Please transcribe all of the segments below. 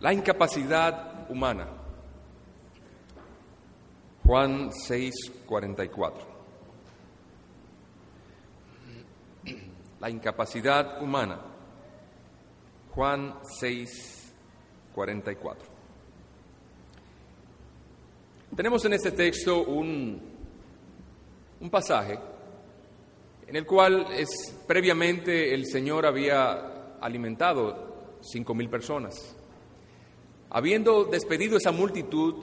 La incapacidad humana. Juan 6, 44. La incapacidad humana. Juan 6, 44. Tenemos en este texto un, un pasaje en el cual es, previamente el Señor había alimentado cinco mil personas. Habiendo despedido esa multitud,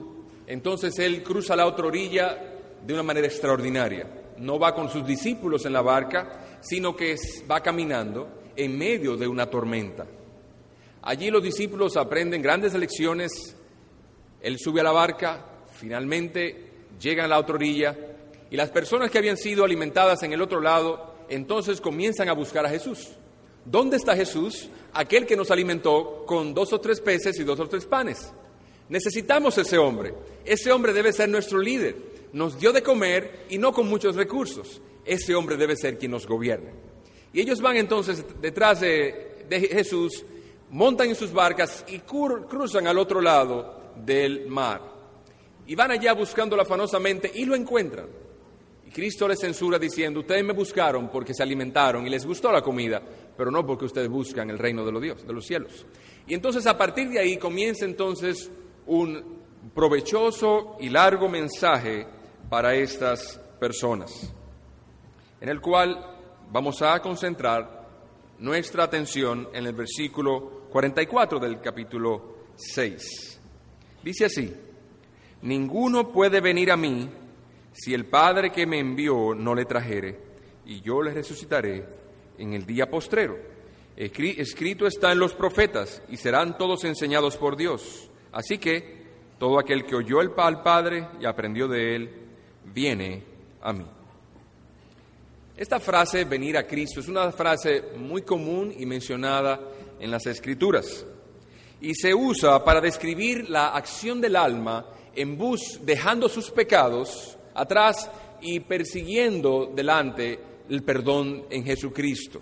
entonces Él cruza la otra orilla de una manera extraordinaria. No va con sus discípulos en la barca, sino que va caminando en medio de una tormenta. Allí los discípulos aprenden grandes lecciones. Él sube a la barca, finalmente llegan a la otra orilla y las personas que habían sido alimentadas en el otro lado, entonces comienzan a buscar a Jesús. ¿Dónde está Jesús? Aquel que nos alimentó con dos o tres peces y dos o tres panes. Necesitamos ese hombre. Ese hombre debe ser nuestro líder. Nos dio de comer y no con muchos recursos. Ese hombre debe ser quien nos gobierne. Y ellos van entonces detrás de, Jesús, montan en sus barcas y cruzan al otro lado del mar. Y van allá buscándolo afanosamente y lo encuentran. Y Cristo les censura diciendo, ustedes me buscaron porque se alimentaron y les gustó la comida, pero no porque ustedes buscan el reino de los dios, de los cielos. Y entonces a partir de ahí comienza entonces un provechoso y largo mensaje para estas personas, en el cual vamos a concentrar nuestra atención en el versículo 44 del capítulo 6. Dice así, ninguno puede venir a mí si el Padre que me envió no le trajere, y yo le resucitaré en el día postrero. Escrito está en los profetas, y serán todos enseñados por Dios. Así que todo aquel que oyó el, al Padre y aprendió de él, viene a mí. Esta frase, venir a Cristo, es una frase muy común y mencionada en las Escrituras. Y se usa para describir la acción del alma en bus, dejando sus pecados atrás y persiguiendo delante el perdón en Jesucristo.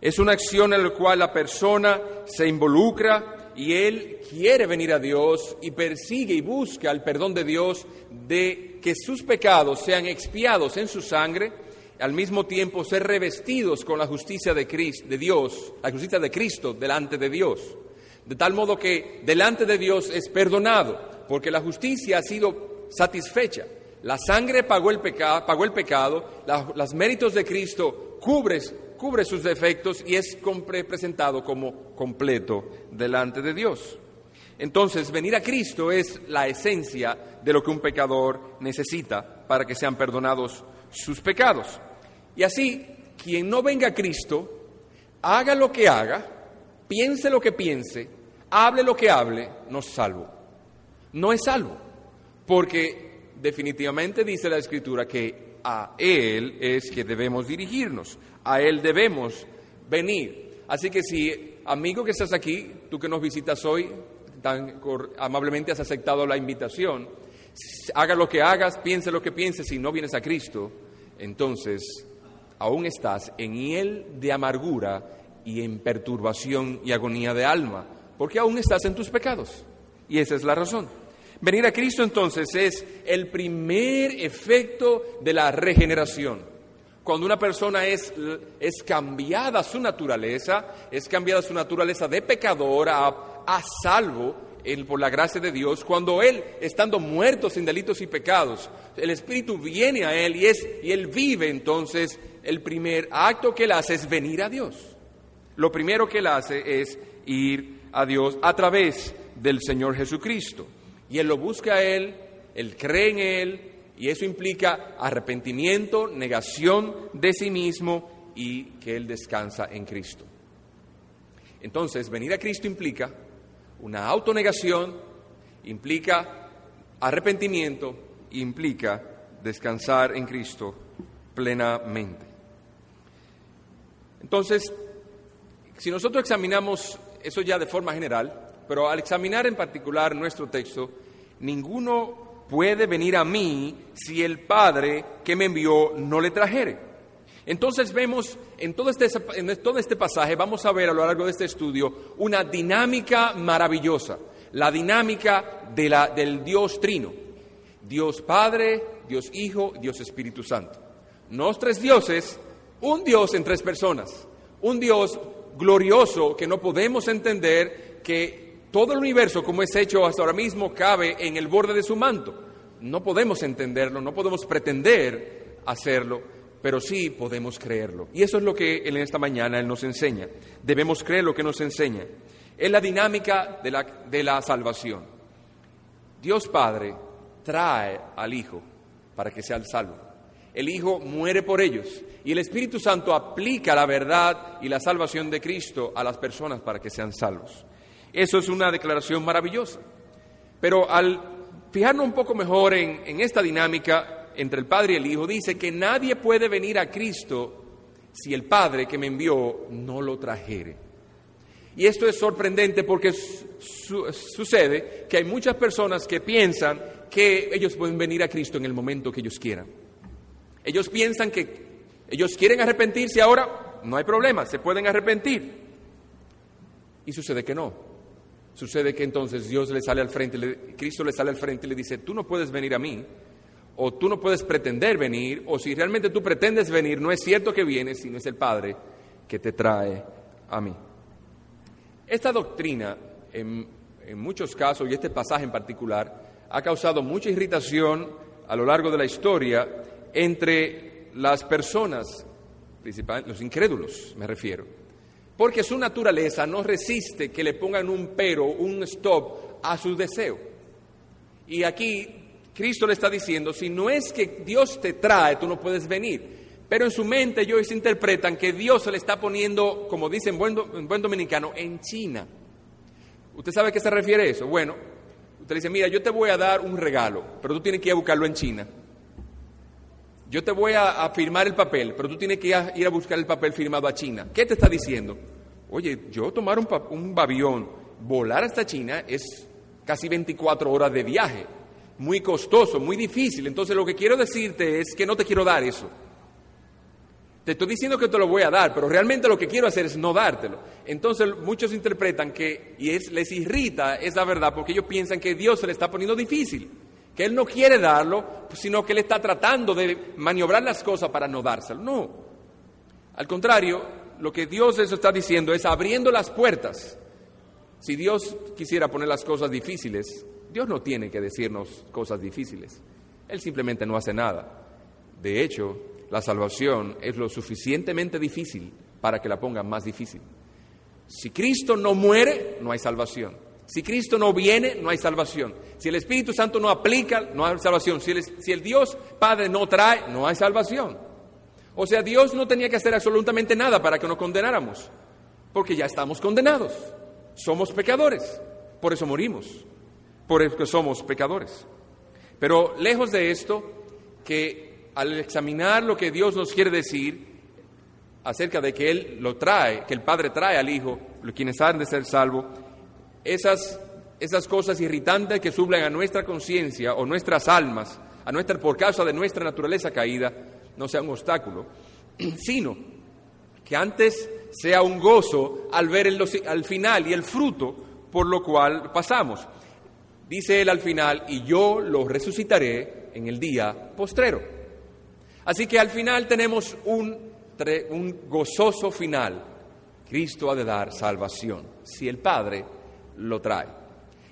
Es una acción en la cual la persona se involucra y él quiere venir a Dios y persigue y busca el perdón de Dios de que sus pecados sean expiados en su sangre, al mismo tiempo ser revestidos con la justicia de, Cristo, de Dios, la justicia de Cristo delante de Dios. De tal modo que delante de Dios es perdonado, porque la justicia ha sido satisfecha. La sangre pagó el, pecado, pagó el pecado, los méritos de Cristo cubre, cubre sus defectos y es presentado como completo delante de Dios. Entonces, venir a Cristo es la esencia de lo que un pecador necesita para que sean perdonados sus pecados. Y así, quien no venga a Cristo, haga lo que haga, piense lo que piense, hable lo que hable, no es salvo. No es salvo, porque definitivamente dice la Escritura que a Él es que debemos dirigirnos, a Él debemos venir. Así que si, amigo que estás aquí, tú que nos visitas hoy, tan amablemente has aceptado la invitación, haga lo que hagas, piense lo que pienses, si no vienes a Cristo, entonces aún estás en hiel de amargura y en perturbación y agonía de alma, porque aún estás en tus pecados. Y esa es la razón. Venir a Cristo entonces es el primer efecto de la regeneración. Cuando una persona es, es cambiada su naturaleza, es cambiada su naturaleza de pecador a, a salvo por la gracia de Dios, cuando Él, estando muerto sin delitos y pecados, el Espíritu viene a Él y, es, y Él vive entonces, el primer acto que Él hace es venir a Dios. Lo primero que Él hace es ir a Dios a través del Señor Jesucristo y él lo busca a él, él cree en él, y eso implica arrepentimiento, negación de sí mismo y que él descansa en Cristo. Entonces, venir a Cristo implica una autonegación, implica arrepentimiento, implica descansar en Cristo plenamente. Entonces, si nosotros examinamos eso ya de forma general, pero al examinar en particular nuestro texto, ninguno puede venir a mí si el Padre que me envió no le trajere. Entonces vemos en todo, este, en todo este pasaje, vamos a ver a lo largo de este estudio una dinámica maravillosa, la dinámica de la, del Dios Trino, Dios Padre, Dios Hijo, Dios Espíritu Santo. No tres dioses, un Dios en tres personas, un Dios glorioso que no podemos entender que todo el universo como es hecho hasta ahora mismo cabe en el borde de su manto. No podemos entenderlo, no podemos pretender hacerlo, pero sí podemos creerlo. Y eso es lo que en esta mañana Él nos enseña. Debemos creer lo que nos enseña. Es la dinámica de la, de la salvación. Dios Padre trae al Hijo para que sea el salvo. El Hijo muere por ellos y el Espíritu Santo aplica la verdad y la salvación de Cristo a las personas para que sean salvos. Eso es una declaración maravillosa. Pero al fijarnos un poco mejor en, esta dinámica, entre el Padre y el Hijo, dice que nadie puede venir a Cristo si el Padre que me envió no lo trajere. Y esto es sorprendente porque sucede que hay muchas personas que piensan que ellos pueden venir a Cristo en el momento que ellos quieran. Ellos piensan que ellos quieren arrepentirse ahora, no hay problema, se pueden arrepentir. Y sucede que no. Sucede que entonces Dios le sale al frente, Cristo le sale al frente y le dice, tú no puedes venir a mí o tú no puedes pretender venir, o si realmente tú pretendes venir, no es cierto que vienes, sino es el Padre que te trae a mí. Esta doctrina, en, muchos casos, y este pasaje en particular, ha causado mucha irritación a lo largo de la historia entre las personas, los incrédulos, me refiero, porque su naturaleza no resiste que le pongan un pero, un stop a su deseo. Y aquí Cristo le está diciendo, si no es que Dios te trae, tú no puedes venir. Pero en su mente ellos interpretan que Dios se le está poniendo, como dicen buen, buen dominicano, en China. ¿Usted sabe a qué se refiere eso? Bueno, usted dice, mira, yo te voy a dar un regalo, pero tú tienes que ir a buscarlo en China. Yo te voy a, firmar el papel, pero tú tienes que ir a, buscar el papel firmado a China. ¿Qué te está diciendo? Oye, yo tomar un, un avión, volar hasta China es casi 24 horas de viaje muy costoso, muy difícil. Entonces lo que quiero decirte es que no te quiero dar eso. Te estoy diciendo que te lo voy a dar, pero realmente lo que quiero hacer es no dártelo. Entonces muchos interpretan que, y es, les irrita esa verdad, porque ellos piensan que Dios se le está poniendo difícil, que Él no quiere darlo, sino que Él está tratando de maniobrar las cosas para no dárselo. No. Al contrario, lo que Dios eso está diciendo es abriendo las puertas. Si Dios quisiera poner las cosas difíciles, Dios no tiene que decirnos cosas difíciles. Él simplemente no hace nada. De hecho, la salvación es lo suficientemente difícil para que la pongan más difícil. Si Cristo no muere, no hay salvación. Si Cristo no viene, no hay salvación. Si el Espíritu Santo no aplica, no hay salvación. Si el, si el Dios Padre no trae, no hay salvación. O sea, Dios no tenía que hacer absolutamente nada para que nos condenáramos, porque ya estamos condenados. Somos pecadores, por eso morimos por que somos pecadores. Pero lejos de esto, que al examinar lo que Dios nos quiere decir acerca de que Él lo trae, que el Padre trae al Hijo, quienes han de ser salvos, esas, esas cosas irritantes que suben a nuestra conciencia o nuestras almas, a nuestra, por causa de nuestra naturaleza caída, no sea un obstáculo, sino que antes sea un gozo al ver el, al final y el fruto por lo cual pasamos. Dice él al final, y yo lo resucitaré en el día postrero. Así que al final tenemos un, un gozoso final. Cristo ha de dar salvación, si el Padre lo trae.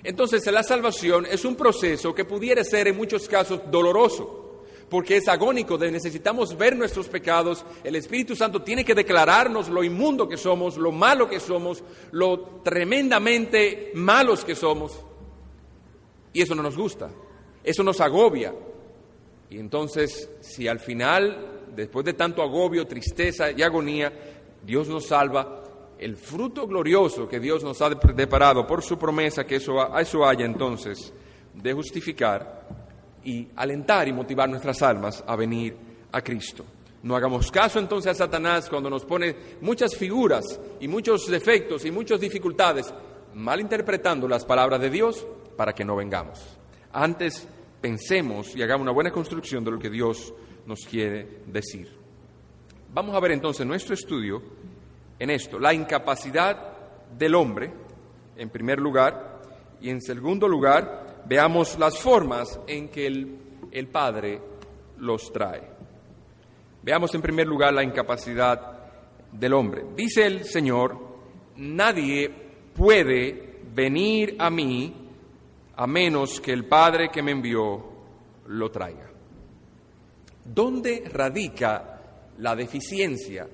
Entonces la salvación es un proceso que pudiera ser en muchos casos doloroso, porque es agónico, de necesitamos ver nuestros pecados, el Espíritu Santo tiene que declararnos lo inmundo que somos, lo malo que somos, lo tremendamente malos que somos. Y eso no nos gusta, eso nos agobia. Y entonces, si al final, después de tanto agobio, tristeza y agonía, Dios nos salva, el fruto glorioso que Dios nos ha preparado por su promesa, que eso, eso haya entonces de justificar y alentar y motivar nuestras almas a venir a Cristo. No hagamos caso entonces a Satanás cuando nos pone muchas figuras y muchos defectos y muchas dificultades, malinterpretando las palabras de Dios para que no vengamos. Antes pensemos y hagamos una buena construcción de lo que Dios nos quiere decir. Vamos a ver entonces nuestro estudio en esto, la incapacidad del hombre, en primer lugar, y en segundo lugar, veamos las formas en que el, el Padre los trae. Veamos en primer lugar la incapacidad del hombre. Dice el Señor, nadie puede venir a mí a menos que el Padre que me envió lo traiga. ¿Dónde radica la deficiencia?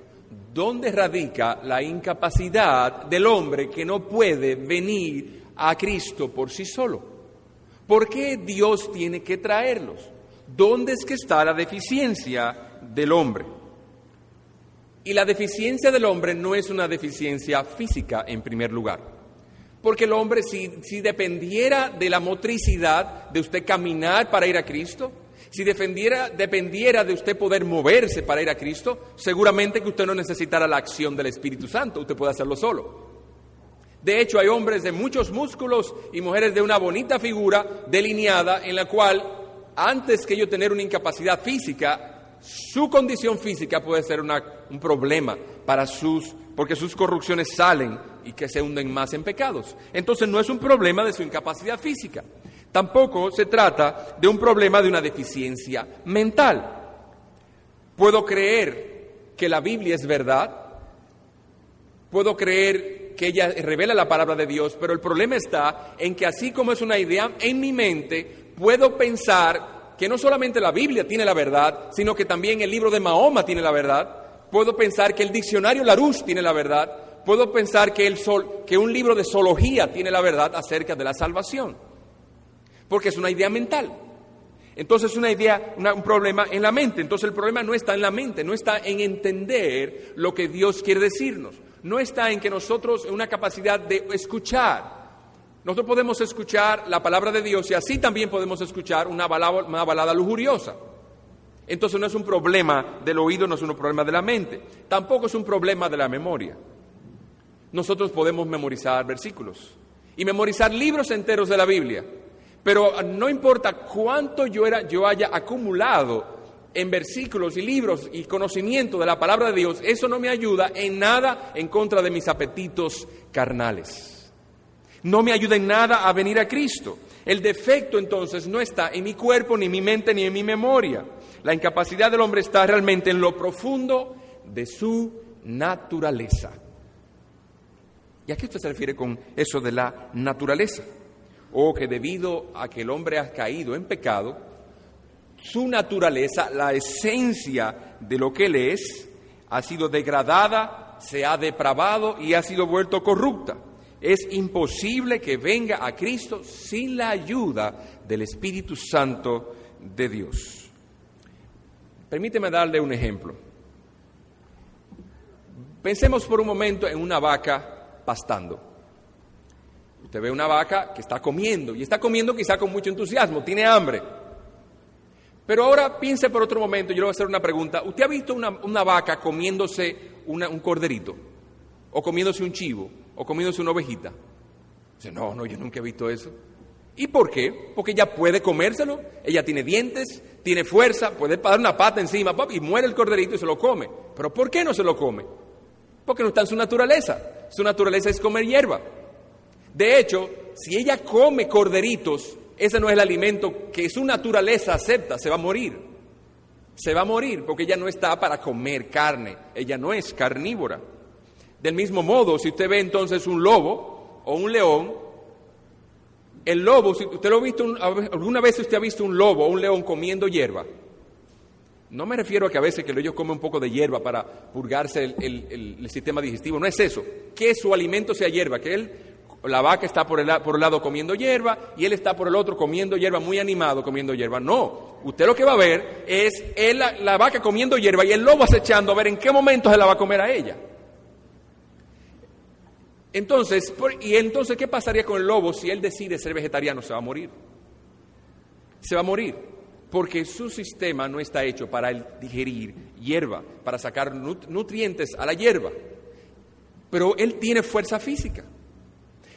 ¿Dónde radica la incapacidad del hombre que no puede venir a Cristo por sí solo? ¿Por qué Dios tiene que traerlos? ¿Dónde es que está la deficiencia del hombre? Y la deficiencia del hombre no es una deficiencia física en primer lugar. Porque el hombre, si, si dependiera de la motricidad de usted caminar para ir a Cristo, si dependiera, dependiera de usted poder moverse para ir a Cristo, seguramente que usted no necesitara la acción del Espíritu Santo, usted puede hacerlo solo. De hecho, hay hombres de muchos músculos y mujeres de una bonita figura delineada en la cual, antes que ellos tener una incapacidad física, su condición física puede ser un problema para sus, porque sus corrupciones salen y que se hunden más en pecados. Entonces no es un problema de su incapacidad física. Tampoco se trata de un problema de una deficiencia mental. Puedo creer que la Biblia es verdad, puedo creer que ella revela la palabra de Dios, pero el problema está en que así como es una idea en mi mente, puedo pensar que no solamente la Biblia tiene la verdad, sino que también el libro de Mahoma tiene la verdad, puedo pensar que el diccionario Larouche tiene la verdad, puedo pensar que, el sol, que un libro de zoología tiene la verdad acerca de la salvación porque es una idea mental. Entonces es una idea, un problema en la mente. Entonces el problema no está en la mente, no está en entender lo que Dios quiere decirnos. No está en que nosotros, en una capacidad de escuchar. Nosotros podemos escuchar la palabra de Dios y así también podemos escuchar una balada, una balada lujuriosa. Entonces no es un problema del oído, no es un problema de la mente. Tampoco es un problema de la memoria. Nosotros podemos memorizar versículos y memorizar libros enteros de la Biblia. Pero no importa cuánto yo, era, yo haya acumulado en versículos y libros y conocimiento de la palabra de Dios, eso no me ayuda en nada en contra de mis apetitos carnales. No me ayuda en nada a venir a Cristo. El defecto entonces no está en mi cuerpo, ni en mi mente, ni en mi memoria. La incapacidad del hombre está realmente en lo profundo de su naturaleza. ¿Y a qué usted se refiere con eso de la naturaleza? O que debido a que el hombre ha caído en pecado, su naturaleza, la esencia de lo que él es, ha sido degradada, se ha depravado y ha sido vuelto corrupta. Es imposible que venga a Cristo sin la ayuda del Espíritu Santo de Dios. Permíteme darle un ejemplo. Pensemos por un momento en una vaca pastando. Usted ve una vaca que está comiendo y está comiendo quizá con mucho entusiasmo, tiene hambre. Pero ahora piense por otro momento, yo le voy a hacer una pregunta. ¿Usted ha visto una, vaca comiéndose un corderito? ¿O comiéndose un chivo? ¿O comiéndose una ovejita? Dice, no, no, yo nunca he visto eso. ¿Y por qué? Porque ella puede comérselo, ella tiene dientes, tiene fuerza, puede dar una pata encima y muere el corderito y se lo come. ¿Pero por qué no se lo come? Porque no está en su naturaleza. Su naturaleza es comer hierba. De hecho, si ella come corderitos, ese no es el alimento que su naturaleza acepta, se va a morir. Se va a morir porque ella no está para comer carne, ella no es carnívora. Del mismo modo, si usted ve entonces un lobo o un león, el lobo, si usted lo ha visto, alguna vez usted ha visto un lobo o un león comiendo hierba, no me refiero a que a veces que ellos comen un poco de hierba para purgarse el, el, sistema digestivo, no es eso, que su alimento sea hierba, que él la vaca está por, el, por un lado comiendo hierba y él está por el otro comiendo hierba, muy animado comiendo hierba. No, usted lo que va a ver es la, vaca comiendo hierba y el lobo acechando a ver en qué momento se la va a comer a ella. Entonces, ¿y entonces qué pasaría con el lobo si él decide ser vegetariano? Se va a morir. Se va a morir. Porque su sistema no está hecho para digerir hierba, para sacar nutrientes a la hierba. Pero él tiene fuerza física.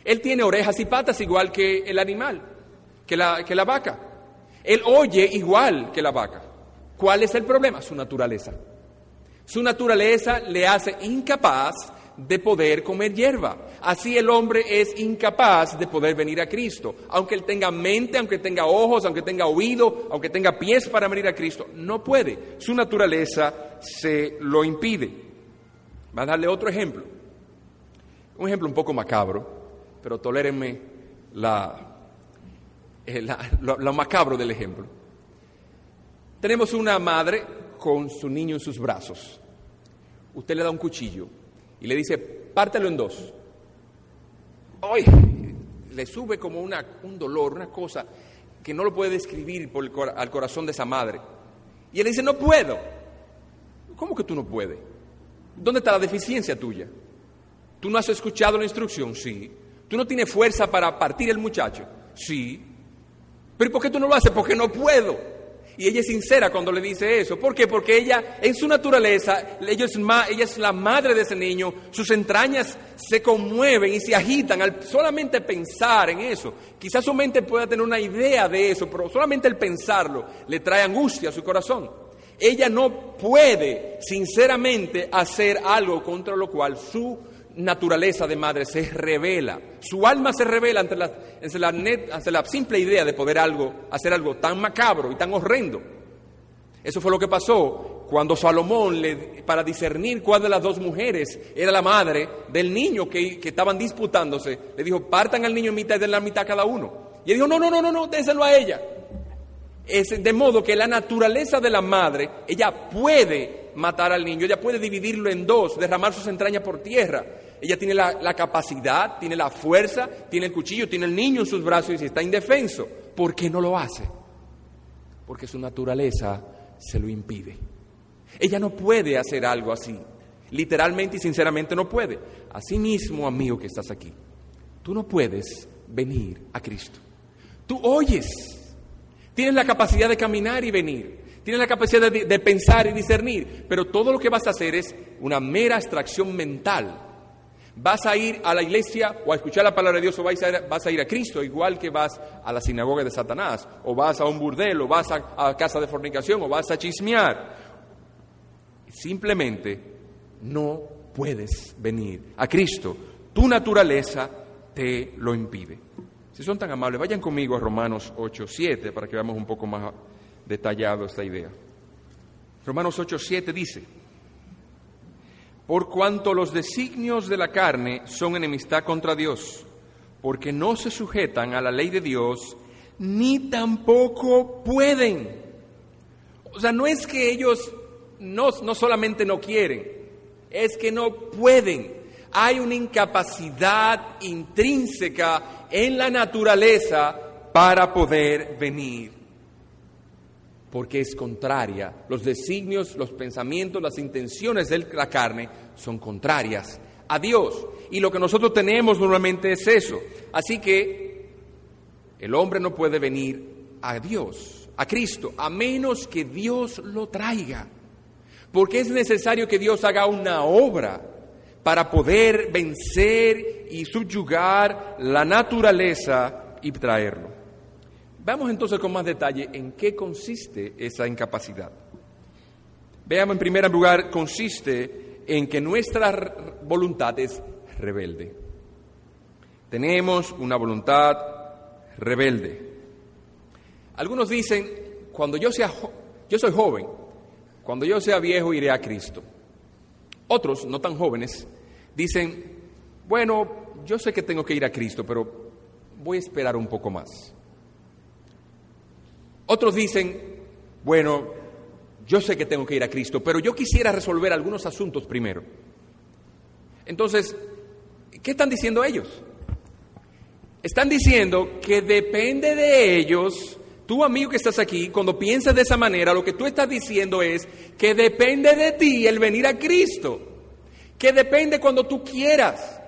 Él tiene orejas y patas igual que el animal, que la, que la vaca. Él oye igual que la vaca. ¿Cuál es el problema? Su naturaleza. Su naturaleza le hace incapaz de poder comer hierba. Así el hombre es incapaz de poder venir a Cristo. Aunque él tenga mente, aunque tenga ojos, aunque tenga oído, aunque tenga pies para venir a Cristo, no puede. Su naturaleza se lo impide. Va a darle otro ejemplo. Un ejemplo un poco macabro, pero tolérenme la, eh, lo macabro del ejemplo. Tenemos una madre con su niño en sus brazos. Usted le da un cuchillo y le dice, pártelo en dos. ¡Ay! Le sube como una, un dolor, una cosa que no lo puede describir al corazón de esa madre. Y él dice, no puedo. ¿Cómo que tú no puedes? ¿Dónde está la deficiencia tuya? ¿Tú no has escuchado la instrucción? Sí. ¿Tú no tienes fuerza para partir el muchacho? Sí. ¿Pero por qué tú no lo haces? Porque no puedo. Y ella es sincera cuando le dice eso. ¿Por qué? Porque ella, en su naturaleza, ella es, la madre de ese niño, sus entrañas se conmueven y se agitan al solamente pensar en eso. Quizás su mente pueda tener una idea de eso, pero solamente el pensarlo le trae angustia a su corazón. Ella no puede, sinceramente, hacer algo contra lo cual su naturaleza de madre se revela, su alma se revela ante la, ante la, simple idea de poder algo, hacer algo tan macabro y tan horrendo. Eso fue lo que pasó cuando Salomón, le, para discernir cuál de las dos mujeres era la madre del niño que, que, estaban disputándose, le dijo, partan al niño en mitad y den la mitad cada uno. Y él dijo, no, no, no, no, no, déselo a ella. Es de modo que la naturaleza de la madre, ella puede matar al niño, ella puede dividirlo en dos, derramar sus entrañas por tierra. Ella tiene la, capacidad, tiene la fuerza, tiene el cuchillo, tiene el niño en sus brazos y está indefenso. ¿Por qué no lo hace? Porque su naturaleza se lo impide. Ella no puede hacer algo así. Literalmente y sinceramente no puede. Asimismo, amigo que estás aquí, tú no puedes venir a Cristo. Tú oyes, tienes la capacidad de caminar y venir, tienes la capacidad de, de pensar y discernir, pero todo lo que vas a hacer es una mera extracción mental Vas a ir a la iglesia o a escuchar la palabra de Dios o vas a, ir, a Cristo, igual que vas a la sinagoga de Satanás, o vas a un burdel, o vas a, a casa de fornicación, o vas a chismear. Simplemente no puedes venir a Cristo. Tu naturaleza te lo impide. Si son tan amables, vayan conmigo a Romanos 8, 7 para que veamos un poco más detallado esta idea. Romanos 8, 7 dice, por cuanto los designios de la carne son enemistad contra Dios, porque no se sujetan a la ley de Dios, ni tampoco pueden. O sea, no es que ellos no, no solamente no quieren, es que no pueden. Hay una incapacidad intrínseca en la naturaleza para poder venir porque es contraria. Los designios, los pensamientos, las intenciones de la carne son contrarias a Dios. Y lo que nosotros tenemos normalmente es eso. Así que el hombre no puede venir a Dios, a Cristo, a menos que Dios lo traiga. Porque es necesario que Dios haga una obra para poder vencer y subyugar la naturaleza y traerlo. Vamos entonces con más detalle en qué consiste esa incapacidad. Veamos en primer lugar, consiste en que nuestra voluntad es rebelde. Tenemos una voluntad rebelde. Algunos dicen, cuando yo sea, yo soy joven, cuando yo sea viejo iré a Cristo. Otros, no tan jóvenes, dicen, bueno, yo sé que tengo que ir a Cristo, pero voy a esperar un poco más. Otros dicen, bueno, yo sé que tengo que ir a Cristo, pero yo quisiera resolver algunos asuntos primero. Entonces, ¿qué están diciendo ellos? Están diciendo que depende de ellos, tú amigo que estás aquí, cuando piensas de esa manera, lo que tú estás diciendo es que depende de ti el venir a Cristo, que depende cuando tú quieras,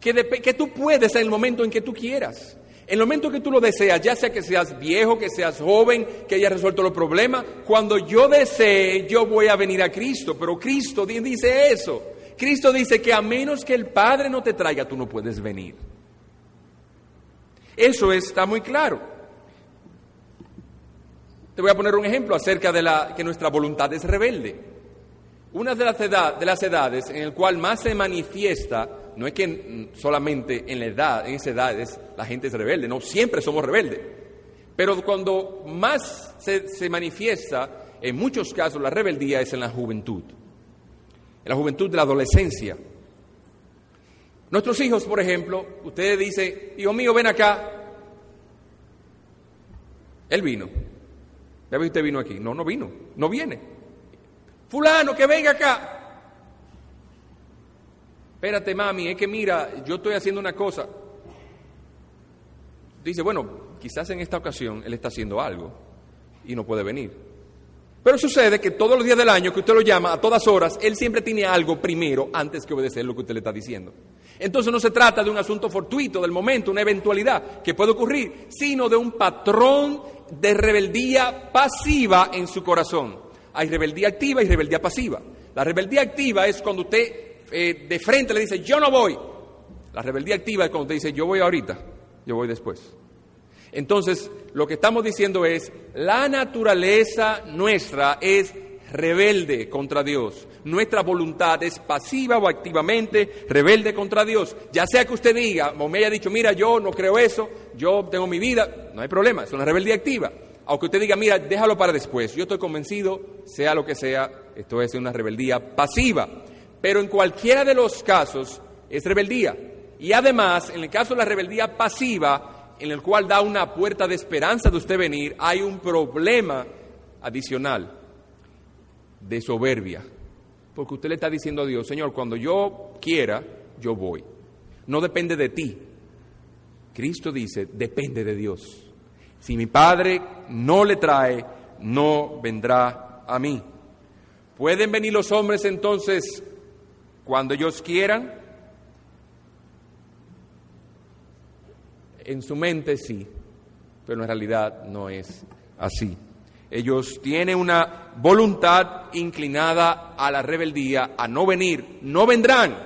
que, que tú puedes en el momento en que tú quieras. En el momento que tú lo deseas, ya sea que seas viejo, que seas joven, que hayas resuelto los problemas, cuando yo desee, yo voy a venir a Cristo. Pero Cristo dice eso. Cristo dice que a menos que el Padre no te traiga, tú no puedes venir. Eso está muy claro. Te voy a poner un ejemplo acerca de la que nuestra voluntad es rebelde. Una de las, de las edades en el cual más se manifiesta, no es que solamente en la edad, en esa edad la gente es rebelde, no, siempre somos rebeldes. Pero cuando más se, manifiesta, en muchos casos, la rebeldía es en la juventud, en la juventud de la adolescencia. Nuestros hijos, por ejemplo, ustedes dicen, hijo mío, ven acá. Él vino. ¿Ya ve usted vino aquí? No, no vino, no viene. Fulano, que venga acá. Espérate, mami, es que mira, yo estoy haciendo una cosa. Dice, bueno, quizás en esta ocasión él está haciendo algo y no puede venir. Pero sucede que todos los días del año que usted lo llama, a todas horas, él siempre tiene algo primero antes que obedecer lo que usted le está diciendo. Entonces no se trata de un asunto fortuito del momento, una eventualidad que puede ocurrir, sino de un patrón de rebeldía pasiva en su corazón. Hay rebeldía activa y rebeldía pasiva. La rebeldía activa es cuando usted eh, de frente le dice, yo no voy. La rebeldía activa es cuando usted dice, yo voy ahorita, yo voy después. Entonces, lo que estamos diciendo es, la naturaleza nuestra es rebelde contra Dios. Nuestra voluntad es pasiva o activamente rebelde contra Dios. Ya sea que usted diga, o me haya dicho, mira, yo no creo eso, yo tengo mi vida, no hay problema, es una rebeldía activa aunque usted diga, mira, déjalo para después, yo estoy convencido, sea lo que sea, esto es una rebeldía pasiva. Pero en cualquiera de los casos es rebeldía. Y además, en el caso de la rebeldía pasiva, en el cual da una puerta de esperanza de usted venir, hay un problema adicional de soberbia. Porque usted le está diciendo a Dios, Señor, cuando yo quiera, yo voy. No depende de ti. Cristo dice, depende de Dios. Si mi Padre no le trae, no vendrá a mí. ¿Pueden venir los hombres entonces cuando ellos quieran? En su mente sí, pero en realidad no es así. Ellos tienen una voluntad inclinada a la rebeldía, a no venir. No vendrán,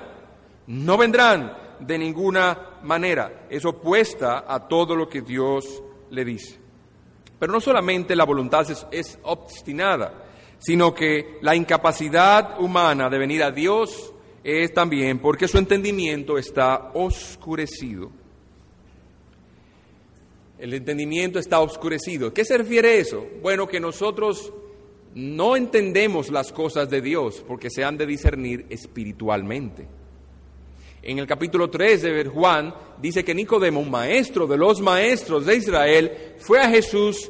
no vendrán de ninguna manera. Es opuesta a todo lo que Dios le dice. Pero no solamente la voluntad es, obstinada, sino que la incapacidad humana de venir a Dios es también porque su entendimiento está oscurecido. El entendimiento está oscurecido. ¿Qué se refiere eso? Bueno, que nosotros no entendemos las cosas de Dios porque se han de discernir espiritualmente. En el capítulo 3 de Juan dice que Nicodemo, un maestro de los maestros de Israel, fue a Jesús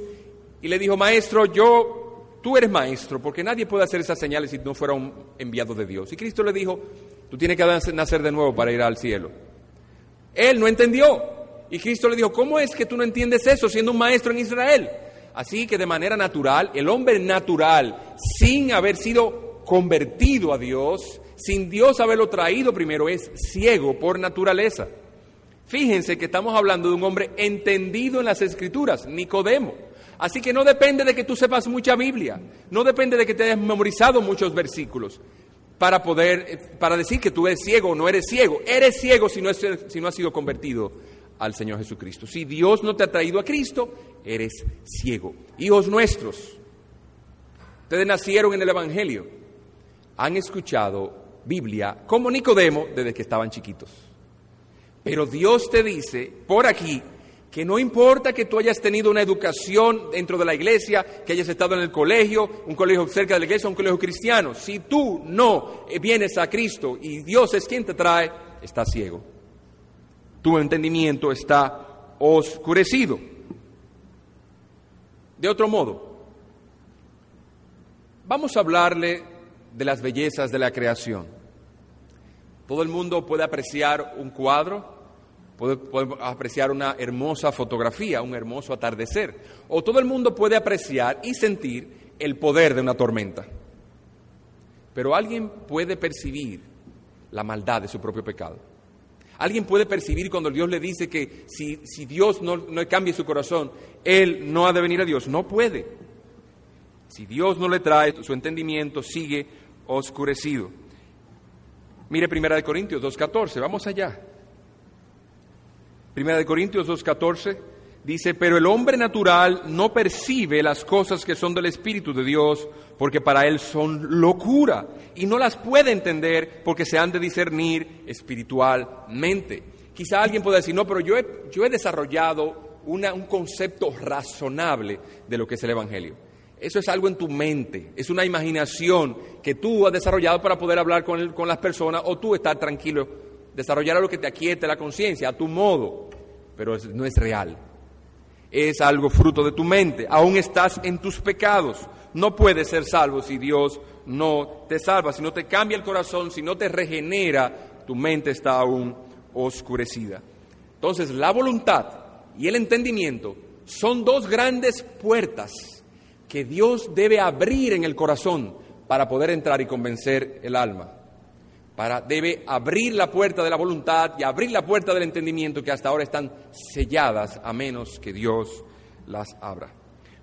y le dijo, maestro, yo, tú eres maestro, porque nadie puede hacer esas señales si no fuera un enviado de Dios. Y Cristo le dijo, tú tienes que nacer de nuevo para ir al cielo. Él no entendió. Y Cristo le dijo, ¿cómo es que tú no entiendes eso siendo un maestro en Israel? Así que de manera natural, el hombre natural, sin haber sido convertido a Dios, sin Dios haberlo traído primero, es ciego por naturaleza. Fíjense que estamos hablando de un hombre entendido en las escrituras, Nicodemo. Así que no depende de que tú sepas mucha Biblia, no depende de que te hayas memorizado muchos versículos para poder, eh, para decir que tú eres ciego o no eres ciego. Eres ciego si no, si no has sido convertido al Señor Jesucristo. Si Dios no te ha traído a Cristo, eres ciego. Hijos nuestros, ustedes nacieron en el Evangelio, han escuchado Biblia como Nicodemo desde que estaban chiquitos. Pero Dios te dice por aquí que no importa que tú hayas tenido una educación dentro de la iglesia, que hayas estado en el colegio, un colegio cerca de la iglesia, un colegio cristiano, si tú no vienes a Cristo y Dios es quien te trae, estás ciego. Tu entendimiento está oscurecido. De otro modo, vamos a hablarle de las bellezas de la creación. Todo el mundo puede apreciar un cuadro, puede, apreciar una hermosa fotografía, un hermoso atardecer, o todo el mundo puede apreciar y sentir el poder de una tormenta. Pero alguien puede percibir la maldad de su propio pecado. Alguien puede percibir cuando Dios le dice que si, si Dios no, no cambia su corazón, Él no ha de venir a Dios. No puede. Si Dios no le trae, su entendimiento sigue oscurecido. Mire Primera de Corintios 2.14, vamos allá. Primera de Corintios 2.14 Dice, pero el hombre natural no percibe las cosas que son del Espíritu de Dios, porque para él son locura, y no las puede entender porque se han de discernir espiritualmente. Quizá alguien pueda decir, no, pero yo he, yo he desarrollado un concepto razonable de lo que es el Evangelio. Eso es algo en tu mente, es una imaginación que tú has desarrollado para poder hablar con, con las personas o tú estar tranquilo, desarrollar algo que te aquiete la conciencia a tu modo, pero no es real es algo fruto de tu mente. Aún estás en tus pecados. No puedes ser salvo si Dios no te salva, si no te cambia el corazón, si no te regenera, tu mente está aún oscurecida. Entonces, la voluntad y el entendimiento son dos grandes puertas que Dios debe abrir en el corazón para poder entrar y convencer el alma para, debe abrir la puerta de la voluntad y abrir la puerta del entendimiento que hasta ahora están selladas a menos que Dios las abra.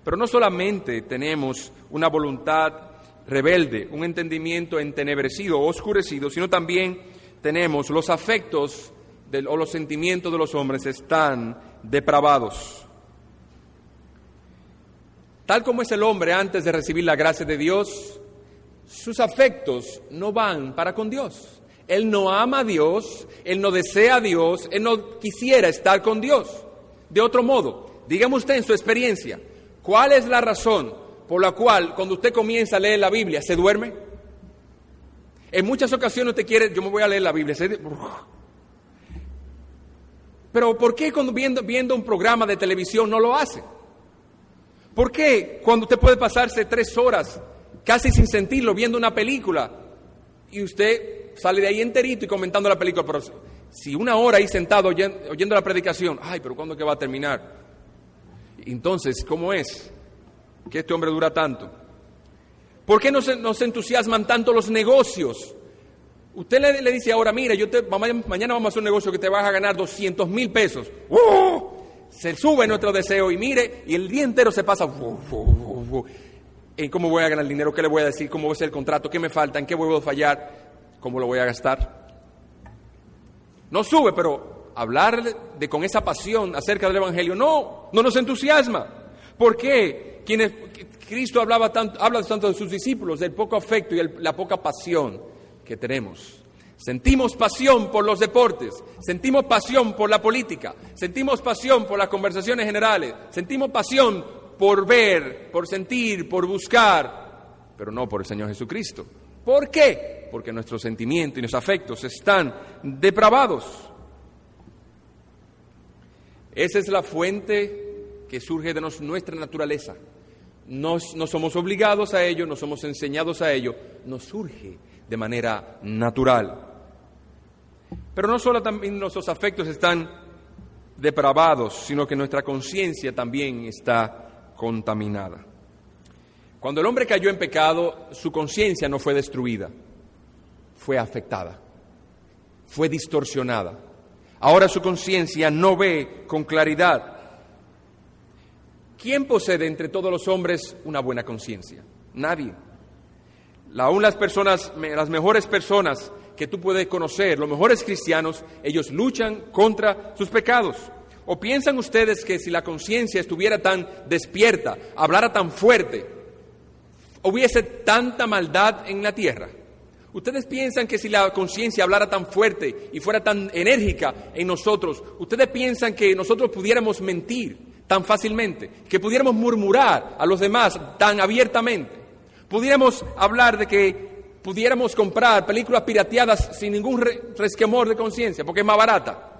Pero no solamente tenemos una voluntad rebelde, un entendimiento entenebrecido oscurecido, sino también tenemos los afectos o los sentimientos de los hombres están depravados. Tal como es el hombre antes de recibir la gracia de Dios, sus afectos no van para con Dios. Él no ama a Dios, él no desea a Dios, él no quisiera estar con Dios. De otro modo, dígame usted en su experiencia, ¿cuál es la razón por la cual cuando usted comienza a leer la Biblia se duerme? En muchas ocasiones usted quiere, yo me voy a leer la Biblia. Pero ¿por qué cuando viendo, viendo un programa de televisión no lo hace? ¿Por qué cuando usted puede pasarse tres horas casi sin sentirlo, viendo una película, y usted sale de ahí enterito y comentando la película, pero si una hora ahí sentado oyendo, la predicación, ay, pero ¿cuándo que va a terminar? Entonces, ¿cómo es que este hombre dura tanto? ¿Por qué no se, nos entusiasman tanto los negocios? Usted le, dice ahora, mira, yo te, mañana vamos a hacer un negocio que te vas a ganar 200 mil pesos. ¡Oh! Se sube nuestro deseo y mire, y el día entero se pasa en cómo voy a ganar el dinero, qué le voy a decir, cómo va a ser el contrato, qué me falta, en qué voy a fallar, cómo lo voy a gastar. No sube, pero hablar de con esa pasión acerca del Evangelio, no, no nos entusiasma. ¿Por qué? Quienes, Cristo hablaba tanto, habla tanto de sus discípulos, del poco afecto y la poca pasión que tenemos. Sentimos pasión por los deportes, sentimos pasión por la política, sentimos pasión por las conversaciones generales, sentimos pasión por ver, por sentir, por buscar, pero no por el Señor Jesucristo. ¿Por qué? Porque nuestros sentimientos y nuestros afectos están depravados. Esa es la fuente que surge de nuestra naturaleza. No, somos obligados a ello, no somos enseñados a ello, nos surge de manera natural. Pero no solo también nuestros afectos están depravados, sino que nuestra conciencia también está contaminada. Cuando el hombre cayó en pecado, su conciencia no fue destruida, fue afectada, fue distorsionada. Ahora su conciencia no ve con claridad. ¿Quién posee entre todos los hombres una buena conciencia? Nadie. Aún las personas, las mejores personas que tú puedes conocer, los mejores cristianos, ellos luchan contra sus pecados. ¿O piensan ustedes que si la conciencia estuviera tan despierta, hablara tan fuerte, hubiese tanta maldad en la tierra? ¿Ustedes piensan que si la conciencia hablara tan fuerte y fuera tan enérgica en nosotros, ustedes piensan que nosotros pudiéramos mentir tan fácilmente, que pudiéramos murmurar a los demás tan abiertamente? ¿Pudiéramos hablar de que pudiéramos comprar películas pirateadas sin ningún resquemor de conciencia, porque es más barata?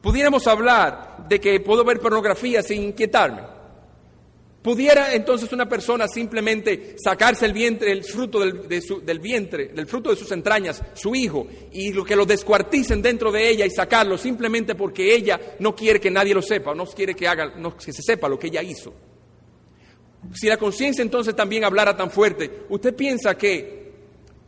Pudiéramos hablar de que puedo ver pornografía sin inquietarme. ¿Pudiera entonces una persona simplemente sacarse el vientre, el fruto del, vientre, del fruto de sus entrañas, su hijo, y lo que lo descuarticen dentro de ella y sacarlo simplemente porque ella no quiere que nadie lo sepa, no quiere que haga, que se sepa lo que ella hizo? Si la conciencia entonces también hablara tan fuerte, ¿usted piensa que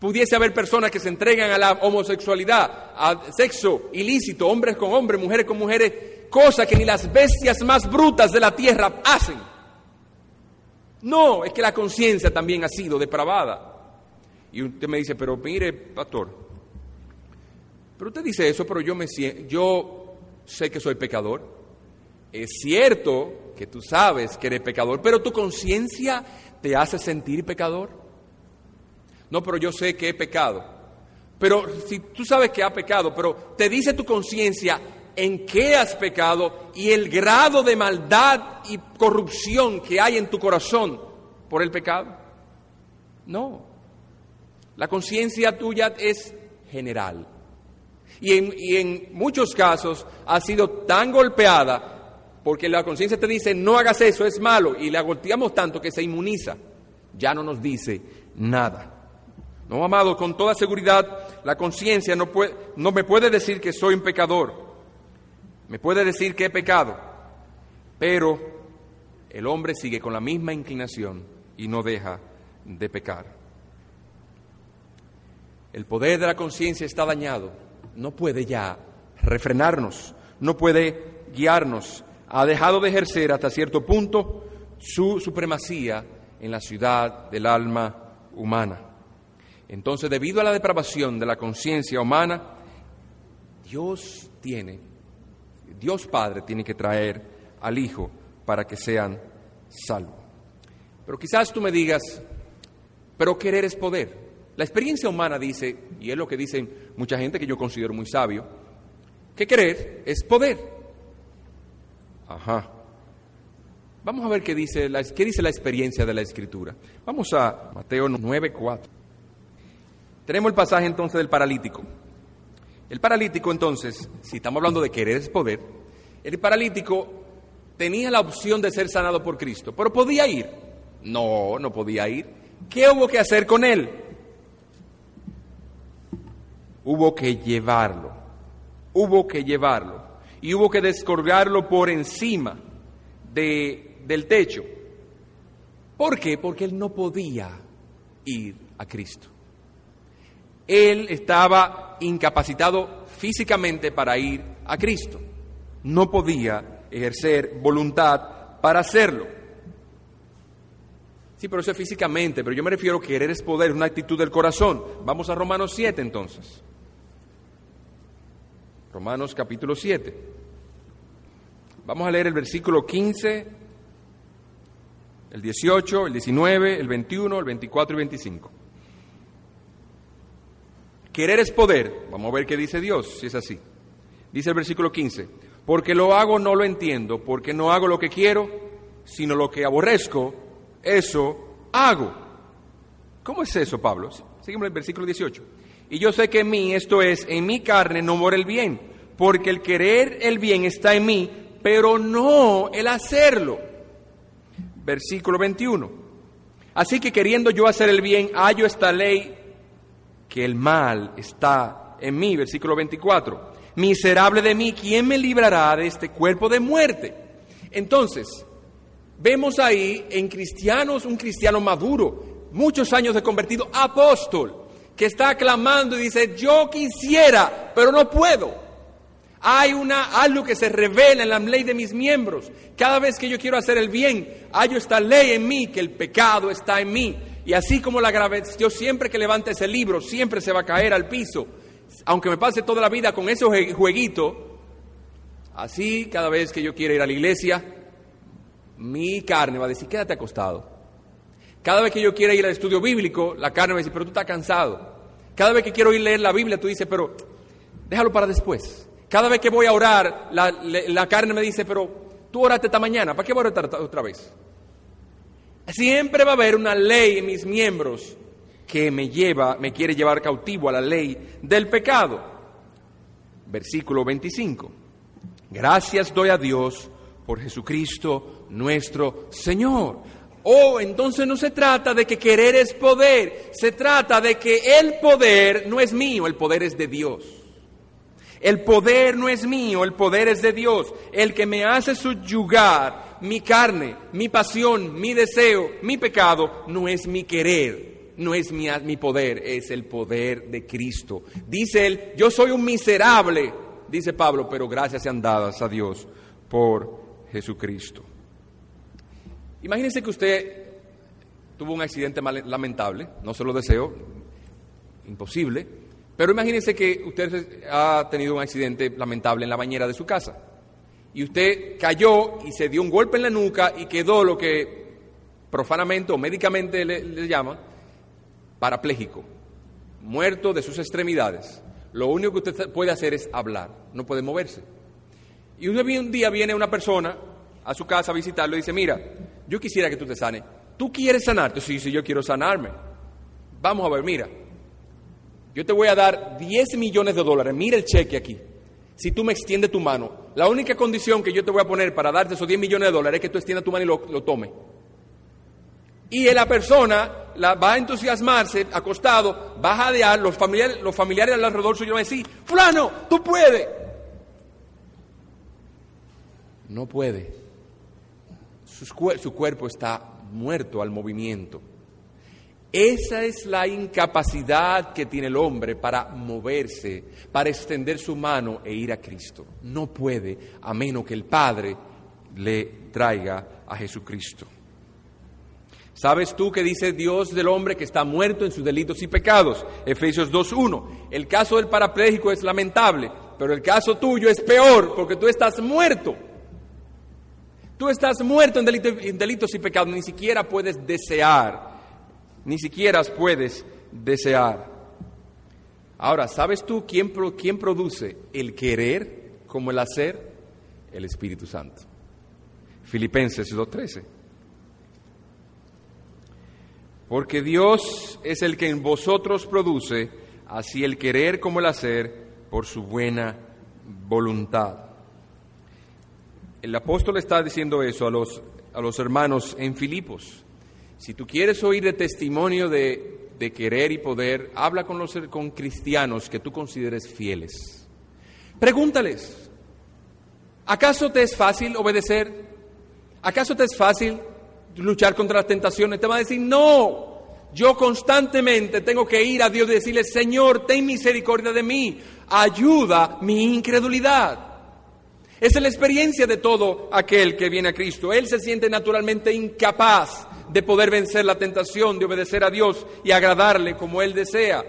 pudiese haber personas que se entregan a la homosexualidad, al sexo ilícito, hombres con hombres, mujeres con mujeres, cosa que ni las bestias más brutas de la tierra hacen. No, es que la conciencia también ha sido depravada. Y usted me dice, pero mire, pastor, pero usted dice eso, pero yo me yo sé que soy pecador. Es cierto que tú sabes que eres pecador, pero tu conciencia te hace sentir pecador. No, pero yo sé que he pecado. Pero si tú sabes que ha pecado, pero te dice tu conciencia en qué has pecado y el grado de maldad y corrupción que hay en tu corazón por el pecado. No. La conciencia tuya es general. Y en, y en, muchos casos ha sido tan golpeada porque la conciencia te dice no hagas eso, es malo, y la golpeamos tanto que se inmuniza. Ya no nos dice nada. No, amado, con toda seguridad, la conciencia no, no me puede decir que soy un pecador, me puede decir que he pecado, pero el hombre sigue con la misma inclinación y no deja de pecar. El poder de la conciencia está dañado, no puede ya refrenarnos, no puede guiarnos, ha dejado de ejercer hasta cierto punto su supremacía en la ciudad del alma humana. Entonces, debido a la depravación de la conciencia humana, Dios tiene, Dios Padre tiene que traer al Hijo para que sean salvos. Pero quizás tú me digas, pero querer es poder. La experiencia humana dice, y es lo que dicen mucha gente que yo considero muy sabio, que querer es poder. Ajá. Vamos a ver qué dice la, qué dice la experiencia de la Escritura. Vamos a Mateo 9:4. Tenemos el pasaje entonces del paralítico. El paralítico entonces, si estamos hablando de querer es poder, el paralítico tenía la opción de ser sanado por Cristo, pero podía ir. No, no podía ir. ¿Qué hubo que hacer con él? Hubo que llevarlo. Hubo que llevarlo. Y hubo que descolgarlo por encima de, del techo. ¿Por qué? Porque él no podía ir a Cristo él estaba incapacitado físicamente para ir a Cristo. No podía ejercer voluntad para hacerlo. Sí, pero eso es físicamente, pero yo me refiero a querer es poder, es una actitud del corazón. Vamos a Romanos 7 entonces. Romanos capítulo 7. Vamos a leer el versículo 15, el 18, el 19, el 21, el 24 y 25. Querer es poder. Vamos a ver qué dice Dios, si es así. Dice el versículo 15, porque lo hago no lo entiendo, porque no hago lo que quiero, sino lo que aborrezco, eso hago. ¿Cómo es eso, Pablo? Seguimos el versículo 18. Y yo sé que en mí, esto es, en mi carne no mora el bien, porque el querer el bien está en mí, pero no el hacerlo. Versículo 21. Así que queriendo yo hacer el bien, hallo esta ley que el mal está en mí, versículo 24. Miserable de mí, ¿quién me librará de este cuerpo de muerte? Entonces, vemos ahí en cristianos un cristiano maduro, muchos años de convertido, apóstol, que está clamando y dice, yo quisiera, pero no puedo. Hay una, algo que se revela en la ley de mis miembros. Cada vez que yo quiero hacer el bien, hay esta ley en mí, que el pecado está en mí. Y así como la gravedad, yo siempre que levante ese libro, siempre se va a caer al piso. Aunque me pase toda la vida con ese jueguito, así cada vez que yo quiera ir a la iglesia, mi carne va a decir, quédate acostado. Cada vez que yo quiera ir al estudio bíblico, la carne a decir, pero tú estás cansado. Cada vez que quiero ir a leer la Biblia, tú dices, pero déjalo para después. Cada vez que voy a orar, la, la carne me dice, pero tú oraste esta mañana, ¿para qué voy a orar otra vez? Siempre va a haber una ley en mis miembros que me lleva, me quiere llevar cautivo a la ley del pecado. Versículo 25. Gracias doy a Dios por Jesucristo nuestro Señor. Oh, entonces no se trata de que querer es poder, se trata de que el poder no es mío, el poder es de Dios. El poder no es mío, el poder es de Dios. El que me hace subyugar mi carne, mi pasión, mi deseo, mi pecado, no es mi querer, no es mi, mi poder, es el poder de Cristo. Dice él, yo soy un miserable, dice Pablo, pero gracias sean dadas a Dios por Jesucristo. Imagínense que usted tuvo un accidente lamentable, no se lo deseo, imposible, pero imagínense que usted ha tenido un accidente lamentable en la bañera de su casa y usted cayó y se dio un golpe en la nuca y quedó lo que profanamente o médicamente le, llaman parapléjico, muerto de sus extremidades. Lo único que usted puede hacer es hablar, no puede moverse. Y un día viene una persona a su casa a visitarlo y dice, mira, yo quisiera que tú te sanes. ¿Tú quieres sanarte? Sí, sí, yo quiero sanarme. Vamos a ver, mira, yo te voy a dar 10 millones de dólares, mira el cheque aquí. Si tú me extiendes tu mano, la única condición que yo te voy a poner para darte esos 10 millones de dólares es que tú extiendas tu mano y lo, lo tomes. Y la persona va a entusiasmarse, acostado, va a jadear, los familiares, los familiares alrededor suyo van a decir, fulano, tú puedes. No puede. Su, su cuerpo está muerto al movimiento. Esa es la incapacidad que tiene el hombre para moverse, para extender su mano e ir a Cristo. No puede a menos que el Padre le traiga a Jesucristo. ¿Sabes tú que dice Dios del hombre que está muerto en sus delitos y pecados? Efesios 2.1. El caso del parapléjico es lamentable, pero el caso tuyo es peor porque tú estás muerto. Tú estás muerto en delitos, en delitos y pecados, ni siquiera puedes desear ni siquiera puedes desear. Ahora, ¿sabes tú quién, quién produce el querer como el hacer? El Espíritu Santo. Filipenses 2.13. Porque Dios es el que en vosotros produce así el querer como el hacer por su buena voluntad. El apóstol está diciendo eso a los, a los hermanos en Filipos. Si tú quieres oír de testimonio de, querer y poder, habla con los con cristianos que tú consideres fieles. Pregúntales, ¿acaso te es fácil obedecer? ¿Acaso te es fácil luchar contra las tentaciones? Te va a decir, no, yo constantemente tengo que ir a Dios y decirle, Señor, ten misericordia de mí, ayuda mi incredulidad. Esa es la experiencia de todo aquel que viene a Cristo. Él se siente naturalmente incapaz de poder vencer la tentación de obedecer a Dios y agradarle como Él desea,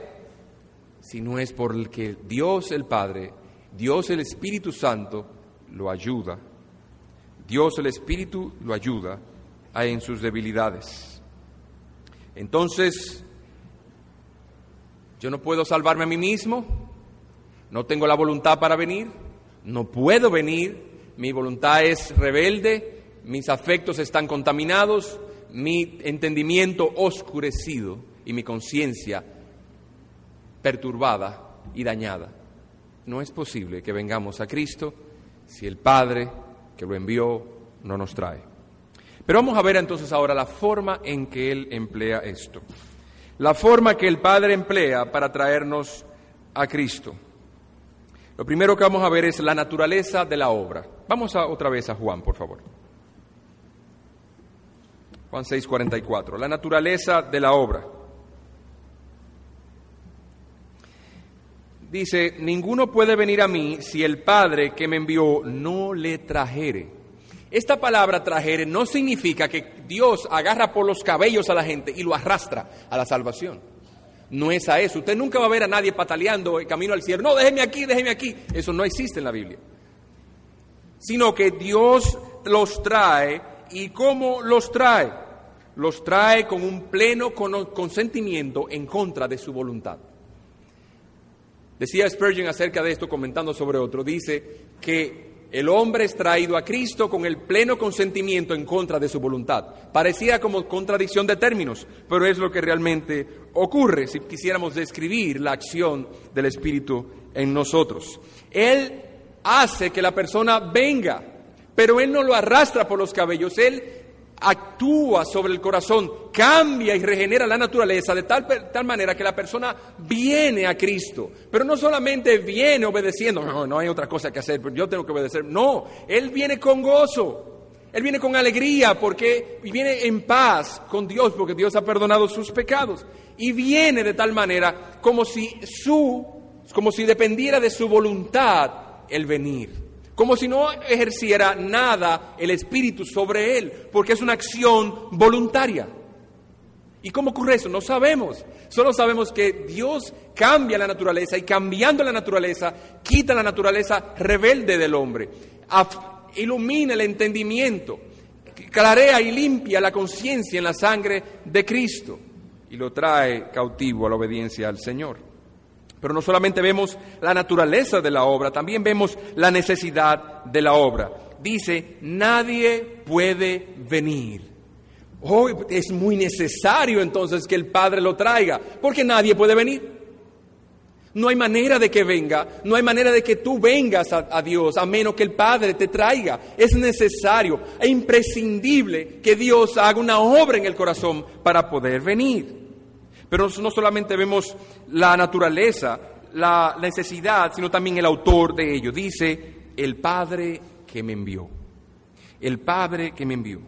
si no es por el que Dios el Padre, Dios el Espíritu Santo lo ayuda. Dios el Espíritu lo ayuda en sus debilidades. Entonces, yo no puedo salvarme a mí mismo, no tengo la voluntad para venir, no puedo venir, mi voluntad es rebelde, mis afectos están contaminados, mi entendimiento oscurecido y mi conciencia perturbada y dañada. No es posible que vengamos a Cristo si el Padre que lo envió no nos trae. Pero vamos a ver entonces ahora la forma en que Él emplea esto. La forma que el Padre emplea para traernos a Cristo. Lo primero que vamos a ver es la naturaleza de la obra. Vamos a, otra vez a Juan, por favor. Juan 6:44, la naturaleza de la obra. Dice, ninguno puede venir a mí si el Padre que me envió no le trajere. Esta palabra trajere no significa que Dios agarra por los cabellos a la gente y lo arrastra a la salvación. No es a eso. Usted nunca va a ver a nadie pataleando el camino al cielo. No, déjeme aquí, déjeme aquí. Eso no existe en la Biblia. Sino que Dios los trae ¿Y cómo los trae? Los trae con un pleno consentimiento en contra de su voluntad. Decía Spurgeon acerca de esto, comentando sobre otro, dice que el hombre es traído a Cristo con el pleno consentimiento en contra de su voluntad. Parecía como contradicción de términos, pero es lo que realmente ocurre si quisiéramos describir la acción del Espíritu en nosotros. Él hace que la persona venga pero Él no lo arrastra por los cabellos, Él actúa sobre el corazón, cambia y regenera la naturaleza de tal, tal manera que la persona viene a Cristo. Pero no solamente viene obedeciendo, no, no hay otra cosa que hacer, yo tengo que obedecer. No, Él viene con gozo. Él viene con alegría porque y viene en paz con Dios porque Dios ha perdonado sus pecados y viene de tal manera como si su como si dependiera de su voluntad el venir como si no ejerciera nada el Espíritu sobre él, porque es una acción voluntaria. ¿Y cómo ocurre eso? No sabemos. Solo sabemos que Dios cambia la naturaleza y cambiando la naturaleza, quita la naturaleza rebelde del hombre. ilumina el entendimiento, clarea y limpia la conciencia en la sangre de Cristo y lo trae cautivo a la obediencia al Señor. Pero no solamente vemos la naturaleza de la obra, también vemos la necesidad de la obra. Dice, nadie puede venir. Hoy es muy necesario entonces que el Padre lo traiga, porque nadie puede venir. No hay manera de que venga, no hay manera de que tú vengas a, Dios a menos que el Padre te traiga. Es necesario e imprescindible que Dios haga una obra en el corazón para poder venir. Pero no solamente vemos la naturaleza, la necesidad, sino también el autor de ello. Dice, el Padre que me envió. El Padre que me envió.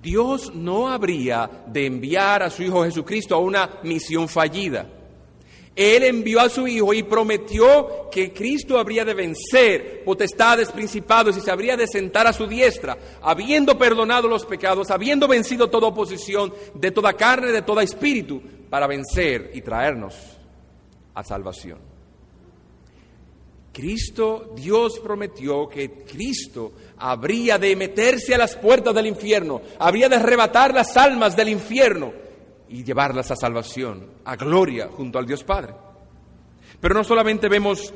Dios no habría de enviar a su Hijo Jesucristo a una misión fallida. Él envió a su Hijo y prometió que Cristo habría de vencer potestades, principados y se habría de sentar a su diestra, habiendo perdonado los pecados, habiendo vencido toda oposición de toda carne, de todo espíritu, para vencer y traernos a salvación. Cristo, Dios prometió que Cristo habría de meterse a las puertas del infierno, habría de arrebatar las almas del infierno y llevarlas a salvación, a gloria junto al Dios Padre. Pero no solamente vemos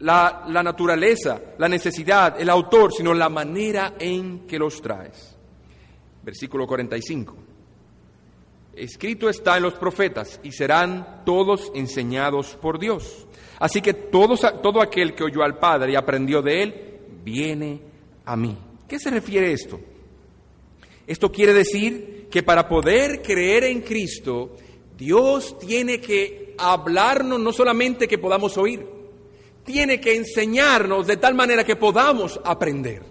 la, naturaleza, la necesidad, el autor, sino la manera en que los traes. Versículo 45. Escrito está en los profetas y serán todos enseñados por Dios. Así que todos, todo aquel que oyó al Padre y aprendió de él, viene a mí. ¿Qué se refiere esto? Esto quiere decir que para poder creer en Cristo, Dios tiene que hablarnos no solamente que podamos oír, tiene que enseñarnos de tal manera que podamos aprender.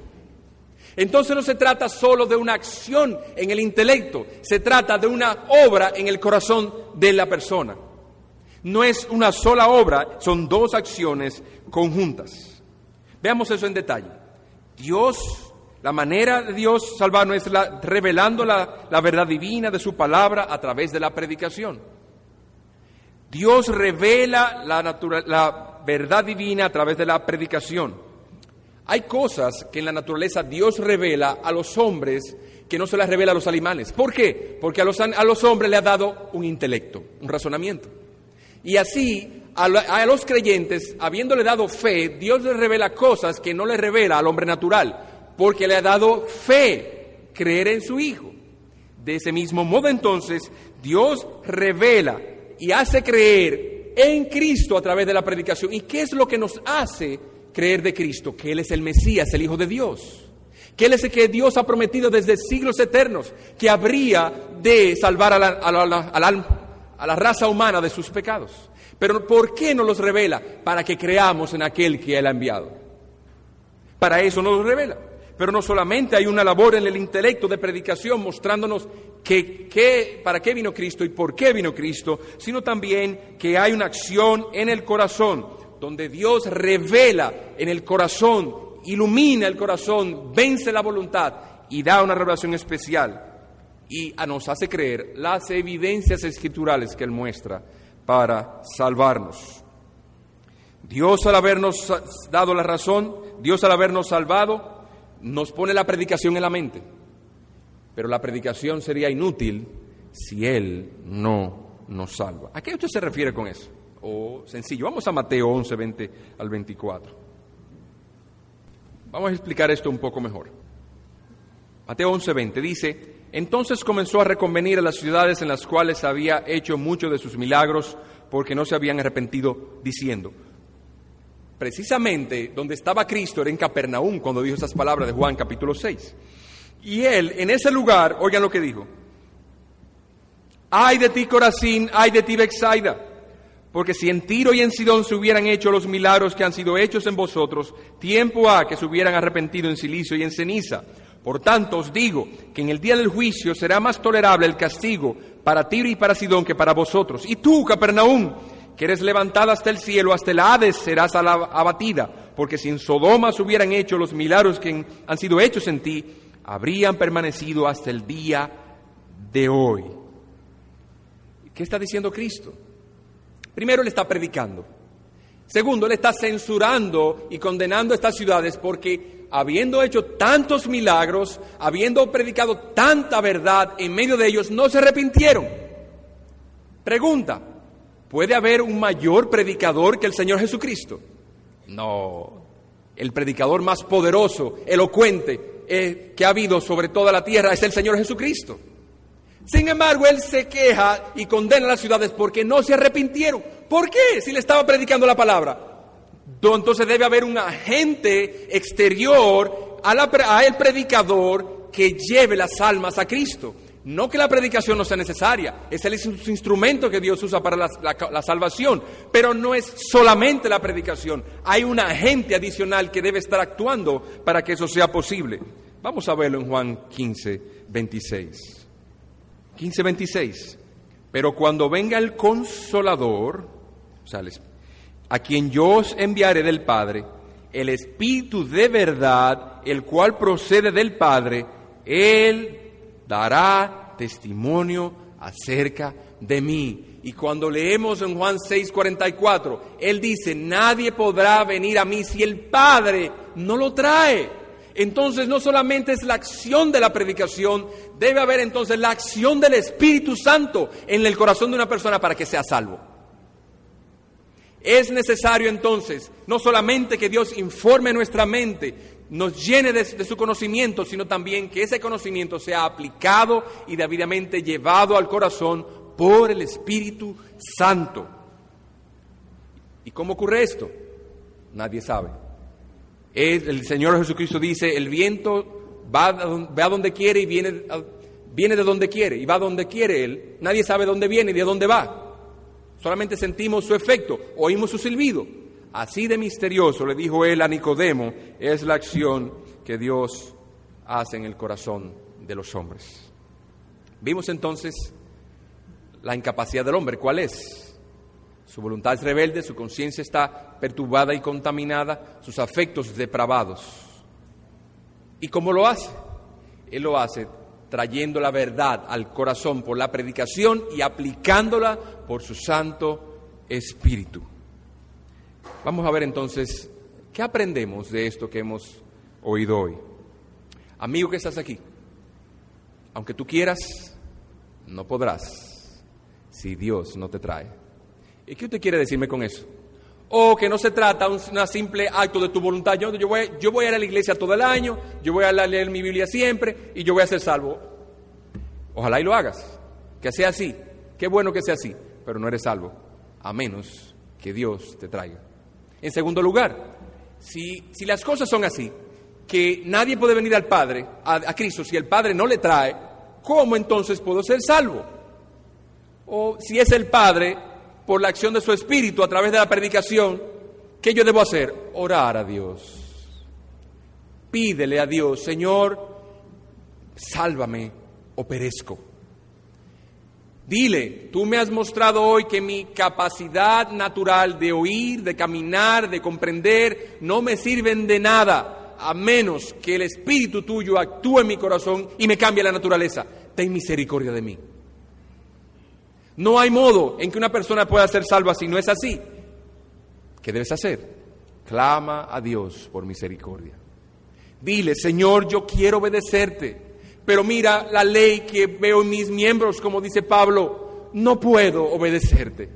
Entonces no se trata solo de una acción en el intelecto, se trata de una obra en el corazón de la persona. No es una sola obra, son dos acciones conjuntas. Veamos eso en detalle. Dios la manera de Dios salvarnos es revelando la, la verdad divina de su palabra a través de la predicación. Dios revela la, la verdad divina a través de la predicación. Hay cosas que en la naturaleza Dios revela a los hombres que no se las revela a los animales. ¿Por qué? Porque a los, a los hombres le ha dado un intelecto, un razonamiento. Y así a, a, los creyentes, habiéndole dado fe, Dios les revela cosas que no le revela al hombre natural porque le ha dado fe, creer en su Hijo. De ese mismo modo entonces, Dios revela y hace creer en Cristo a través de la predicación. ¿Y qué es lo que nos hace creer de Cristo? Que Él es el Mesías, el Hijo de Dios. Que Él es el que Dios ha prometido desde siglos eternos, que habría de salvar a la, raza humana de sus pecados. Pero ¿por qué no los revela? Para que creamos en aquel que Él ha enviado. Para eso nos los revela. Pero no solamente hay una labor en el intelecto de predicación mostrándonos que, para qué vino Cristo y por qué vino Cristo, sino también que hay una acción en el corazón, donde Dios revela en el corazón, ilumina el corazón, vence la voluntad y da una revelación especial y nos hace creer las evidencias escriturales que Él muestra para salvarnos. Dios al habernos dado la razón, Dios al habernos salvado, nos pone la predicación en la mente, pero la predicación sería inútil si Él no nos salva. ¿A qué usted se refiere con eso? O sencillo, vamos a Mateo 11, 20 al 24. Vamos a explicar esto un poco mejor. Mateo 11, 20 dice, entonces comenzó a reconvenir a las ciudades en las cuales había hecho muchos de sus milagros porque no se habían arrepentido, diciendo, Precisamente donde estaba Cristo era en Capernaum cuando dijo esas palabras de Juan capítulo 6. Y él en ese lugar, oigan lo que dijo, ay de ti Corazín, ay de ti Bexaida, porque si en Tiro y en Sidón se hubieran hecho los milagros que han sido hechos en vosotros, tiempo ha que se hubieran arrepentido en silicio y en ceniza. Por tanto os digo que en el día del juicio será más tolerable el castigo para Tiro y para Sidón que para vosotros. Y tú, Capernaum, que eres levantada hasta el cielo, hasta el Hades serás abatida, porque si en Sodoma se hubieran hecho los milagros que han sido hechos en ti, habrían permanecido hasta el día de hoy. ¿Qué está diciendo Cristo? Primero le está predicando. Segundo, Él está censurando y condenando a estas ciudades porque habiendo hecho tantos milagros, habiendo predicado tanta verdad en medio de ellos, no se arrepintieron. Pregunta, ¿puede haber un mayor predicador que el Señor Jesucristo? No, el predicador más poderoso, elocuente eh, que ha habido sobre toda la tierra es el Señor Jesucristo. Sin embargo, Él se queja y condena a las ciudades porque no se arrepintieron. ¿Por qué? Si le estaba predicando la palabra. Entonces debe haber un agente exterior a, el predicador que lleve las almas a Cristo. No que la predicación no sea necesaria, es el instrumento que Dios usa para la, salvación, pero no es solamente la predicación, hay un agente adicional que debe estar actuando para que eso sea posible. Vamos a verlo en Juan 15, 26. 15, 26. Pero cuando venga el consolador, o a quien yo os enviaré del Padre, el Espíritu de verdad, el cual procede del Padre, Él dará testimonio acerca de mí. Y cuando leemos en Juan 6:44, Él dice, nadie podrá venir a mí si el Padre no lo trae. Entonces no solamente es la acción de la predicación, debe haber entonces la acción del Espíritu Santo en el corazón de una persona para que sea salvo. Es necesario entonces no solamente que Dios informe nuestra mente, nos llene de, su conocimiento, sino también que ese conocimiento sea aplicado y debidamente llevado al corazón por el Espíritu Santo. ¿Y cómo ocurre esto? Nadie sabe. el Señor Jesucristo dice, el viento va, a donde quiere y viene, viene de donde quiere y va donde quiere Él. Nadie sabe dónde viene y de dónde va. Solamente sentimos su efecto, oímos su silbido, Así de misterioso, le dijo él a Nicodemo, es la acción que Dios hace en el corazón de los hombres. Vimos entonces la incapacidad del hombre. ¿Cuál es? Su voluntad es rebelde, su conciencia está perturbada y contaminada, sus afectos depravados. ¿Y cómo lo hace? Él lo hace trayendo la verdad al corazón por la predicación y aplicándola por su Santo Espíritu. Vamos a ver entonces, ¿qué aprendemos de esto que hemos oído hoy? Amigo que estás aquí, aunque tú quieras, no podrás si Dios no te trae. ¿Y qué usted quiere decirme con eso? O que no se trata de un simple acto de tu voluntad. Yo, yo, voy, yo voy a ir a la iglesia todo el año, yo voy a leer mi Biblia siempre y yo voy a ser salvo. Ojalá y lo hagas, que sea así. Qué bueno que sea así, pero no eres salvo, a menos que Dios te traiga. En segundo lugar, si, las cosas son así, que nadie puede venir al Padre, a, Cristo, si el Padre no le trae, ¿cómo entonces puedo ser salvo? O si es el Padre, por la acción de su Espíritu, a través de la predicación, ¿qué yo debo hacer? Orar a Dios. Pídele a Dios, Señor, sálvame o perezco. Dile, tú me has mostrado hoy que mi capacidad natural de oír, de caminar, de comprender, no me sirven de nada, a menos que el Espíritu tuyo actúe en mi corazón y me cambie la naturaleza. Ten misericordia de mí. No hay modo en que una persona pueda ser salva si no es así. ¿Qué debes hacer? Clama a Dios por misericordia. Dile, Señor, yo quiero obedecerte pero mira la ley que veo en mis miembros, como dice Pablo, no puedo obedecerte.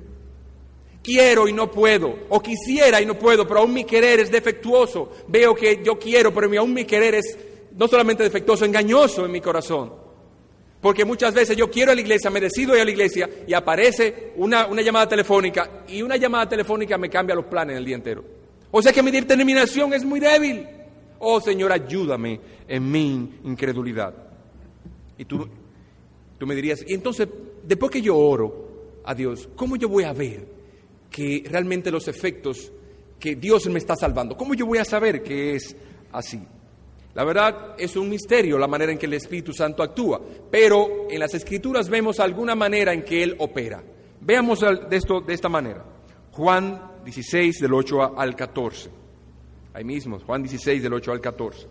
Quiero y no puedo, o quisiera y no puedo, pero aún mi querer es defectuoso. Veo que yo quiero, pero aún mi querer es no solamente defectuoso, engañoso en mi corazón. Porque muchas veces yo quiero a la iglesia, me decido ir a la iglesia y aparece una, una llamada telefónica y una llamada telefónica me cambia los planes el día entero. O sea que mi determinación es muy débil. Oh Señor, ayúdame en mi incredulidad. Y tú, tú me dirías, y entonces, después que yo oro a Dios, ¿cómo yo voy a ver que realmente los efectos que Dios me está salvando, cómo yo voy a saber que es así? La verdad es un misterio la manera en que el Espíritu Santo actúa, pero en las Escrituras vemos alguna manera en que Él opera. Veamos de esto de esta manera. Juan 16 del 8 al 14. Ahí mismo, Juan 16 del 8 al 14.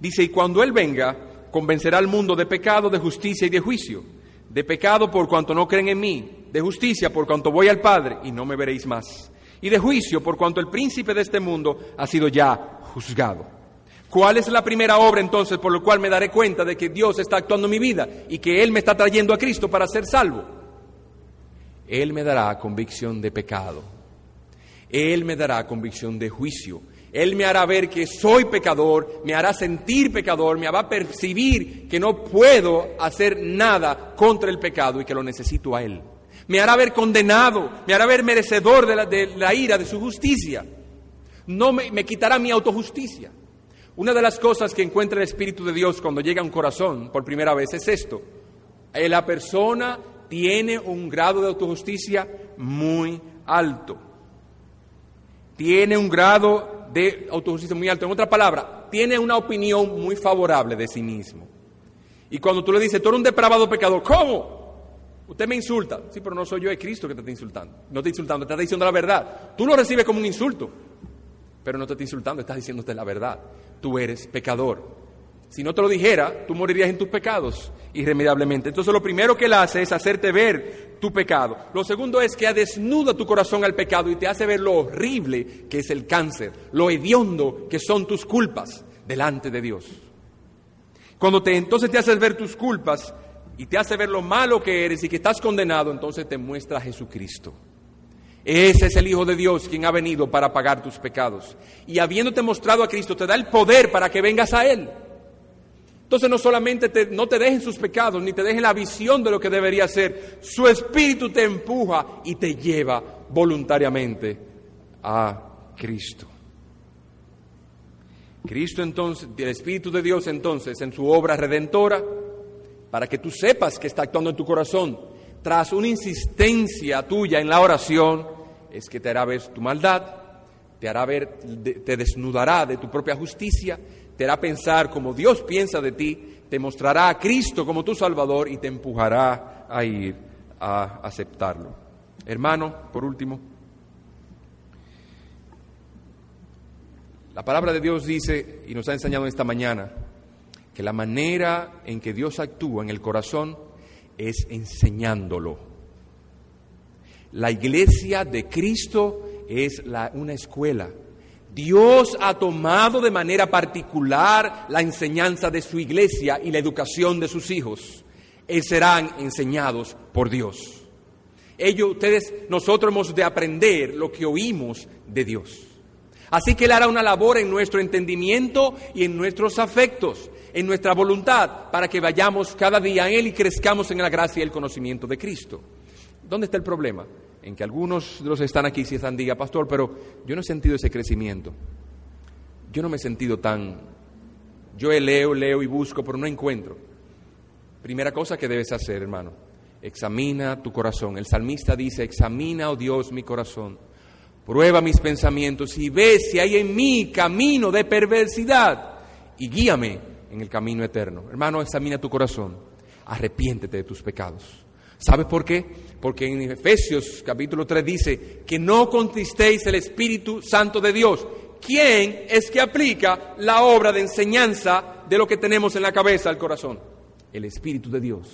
Dice, y cuando Él venga, convencerá al mundo de pecado, de justicia y de juicio. De pecado por cuanto no creen en mí, de justicia por cuanto voy al Padre y no me veréis más. y de juicio por cuanto el príncipe de este mundo ha sido ya juzgado. ¿Cuál es la primera obra entonces por la cual me daré cuenta de que Dios está actuando en mi vida y que Él me está trayendo a Cristo para ser salvo? Él me dará convicción de pecado. Él me dará convicción de juicio. Él me hará ver que soy pecador, me hará sentir pecador, me hará percibir que no puedo hacer nada contra el pecado y que lo necesito a Él. Me hará ver condenado, me hará ver merecedor de la, ira, de su justicia. No me, me quitará mi autojusticia. Una de las cosas que encuentra el Espíritu de Dios cuando llega a un corazón por primera vez es esto. Eh, la persona tiene un grado de autojusticia muy alto. Tiene un grado de autojusticia muy alto. En otra palabra, tiene una opinión muy favorable de sí mismo. Y cuando tú le dices, tú eres un depravado pecador, ¿cómo? Usted me insulta. Sí, pero no soy yo, es Cristo que te está insultando. No te está insultando, te está diciendo la verdad. Tú lo recibes como un insulto, pero no te está insultando, estás diciéndote la verdad. Tú eres pecador. Si no te lo dijera, tú morirías en tus pecados irremediablemente. Entonces lo primero que él hace es hacerte ver tu pecado. Lo segundo es que desnuda tu corazón al pecado y te hace ver lo horrible que es el cáncer, lo hediondo que son tus culpas delante de Dios. Cuando te, entonces te haces ver tus culpas y te hace ver lo malo que eres y que estás condenado, entonces te muestra a Jesucristo. Ese es el Hijo de Dios quien ha venido para pagar tus pecados. Y habiéndote mostrado a Cristo, te da el poder para que vengas a Él. Entonces no solamente te, no te dejen sus pecados, ni te dejen la visión de lo que debería ser, su espíritu te empuja y te lleva voluntariamente a Cristo. Cristo entonces, el Espíritu de Dios entonces, en su obra redentora, para que tú sepas que está actuando en tu corazón, tras una insistencia tuya en la oración, es que te hará ver tu maldad, te hará ver, te desnudará de tu propia justicia, te pensar como Dios piensa de ti, te mostrará a Cristo como tu Salvador y te empujará a ir a aceptarlo. Hermano, por último, la palabra de Dios dice y nos ha enseñado esta mañana que la manera en que Dios actúa en el corazón es enseñándolo. La iglesia de Cristo es una escuela Dios ha tomado de manera particular la enseñanza de su iglesia y la educación de sus hijos. Y serán enseñados por Dios. Ellos, ustedes, nosotros hemos de aprender lo que oímos de Dios. Así que Él hará una labor en nuestro entendimiento y en nuestros afectos, en nuestra voluntad, para que vayamos cada día en Él y crezcamos en la gracia y el conocimiento de Cristo. ¿Dónde está el problema? En que algunos de los que están aquí si están, diga, pastor, pero yo no he sentido ese crecimiento. Yo no me he sentido tan... Yo leo, leo y busco, pero no encuentro. Primera cosa que debes hacer, hermano, examina tu corazón. El salmista dice, examina, oh Dios, mi corazón. Prueba mis pensamientos y ve si hay en mí camino de perversidad y guíame en el camino eterno. Hermano, examina tu corazón. Arrepiéntete de tus pecados. ¿Sabe por qué? Porque en Efesios capítulo 3 dice que no contristéis el Espíritu Santo de Dios. ¿Quién es que aplica la obra de enseñanza de lo que tenemos en la cabeza, el corazón? El Espíritu de Dios.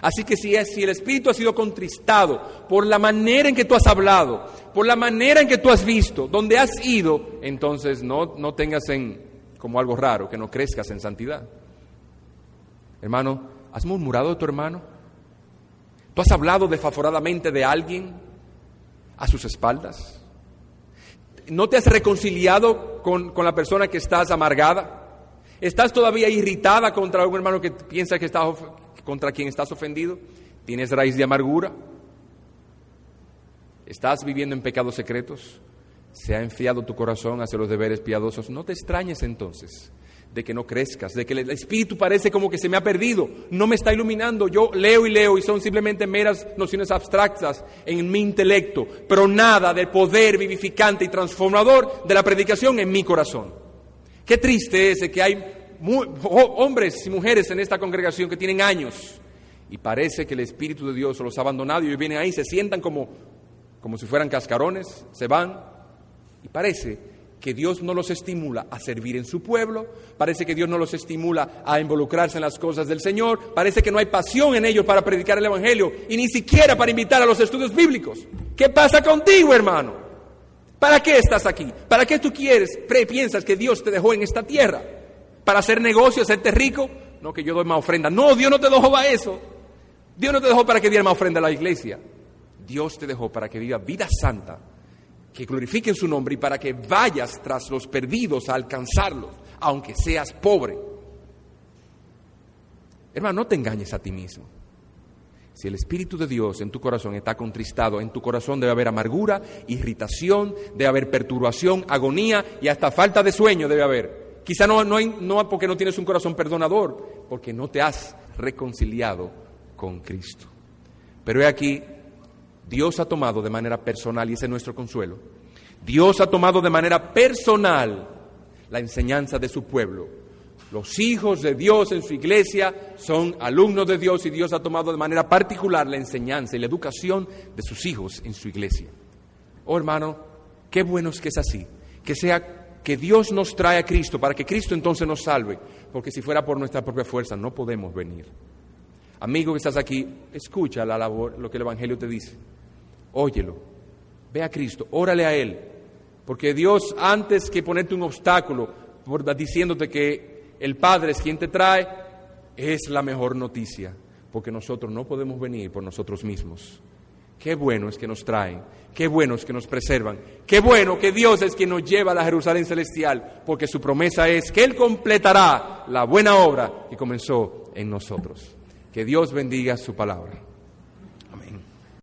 Así que si, si el Espíritu ha sido contristado por la manera en que tú has hablado, por la manera en que tú has visto, donde has ido, entonces no, no tengas en, como algo raro que no crezcas en santidad. Hermano, ¿has murmurado de tu hermano? ¿Tú has hablado desfavoradamente de alguien a sus espaldas? ¿No te has reconciliado con, la persona que estás amargada? ¿Estás todavía irritada contra un hermano que piensa que está contra quien estás ofendido? ¿Tienes raíz de amargura? ¿Estás viviendo en pecados secretos? ¿Se ha enfriado tu corazón hacia los deberes piadosos? No te extrañes entonces de que no crezcas, de que el espíritu parece como que se me ha perdido, no me está iluminando. Yo leo y leo y son simplemente meras nociones abstractas en mi intelecto, pero nada del poder vivificante y transformador de la predicación en mi corazón. Qué triste es que hay hombres y mujeres en esta congregación que tienen años y parece que el Espíritu de Dios los ha abandonado y vienen ahí, se sientan como, como si fueran cascarones, se van y parece que Dios no los estimula a servir en su pueblo, parece que Dios no los estimula a involucrarse en las cosas del Señor, parece que no hay pasión en ellos para predicar el Evangelio y ni siquiera para invitar a los estudios bíblicos. ¿Qué pasa contigo, hermano? ¿Para qué estás aquí? ¿Para qué tú quieres, piensas que Dios te dejó en esta tierra? ¿Para hacer negocios, hacerte rico? No, que yo doy más ofrenda. No, Dios no te dejó para eso. Dios no te dejó para que dieras más ofrenda a la iglesia. Dios te dejó para que viva vida santa, que glorifiquen su nombre y para que vayas tras los perdidos a alcanzarlos, aunque seas pobre. Hermano, no te engañes a ti mismo. Si el Espíritu de Dios en tu corazón está contristado, en tu corazón debe haber amargura, irritación, debe haber perturbación, agonía y hasta falta de sueño debe haber. Quizá no, no, no porque no tienes un corazón perdonador, porque no te has reconciliado con Cristo. Pero he aquí, Dios ha tomado de manera personal, y ese es nuestro consuelo, Dios ha tomado de manera personal la enseñanza de su pueblo los hijos de Dios en su iglesia son alumnos de Dios y Dios ha tomado de manera particular la enseñanza y la educación de sus hijos en su iglesia. Oh hermano, qué bueno es que es así, que sea que Dios nos trae a Cristo para que Cristo entonces nos salve, porque si fuera por nuestra propia fuerza no podemos venir. Amigo que estás aquí, escucha la labor, lo que el Evangelio te dice. Óyelo, ve a Cristo, órale a Él, porque Dios antes que ponerte un obstáculo, diciéndote que el Padre es quien te trae, es la mejor noticia, porque nosotros no podemos venir por nosotros mismos. Qué bueno es que nos traen, qué bueno es que nos preservan, qué bueno que Dios es quien nos lleva a la Jerusalén celestial, porque su promesa es que Él completará la buena obra que comenzó en nosotros. Que Dios bendiga su palabra.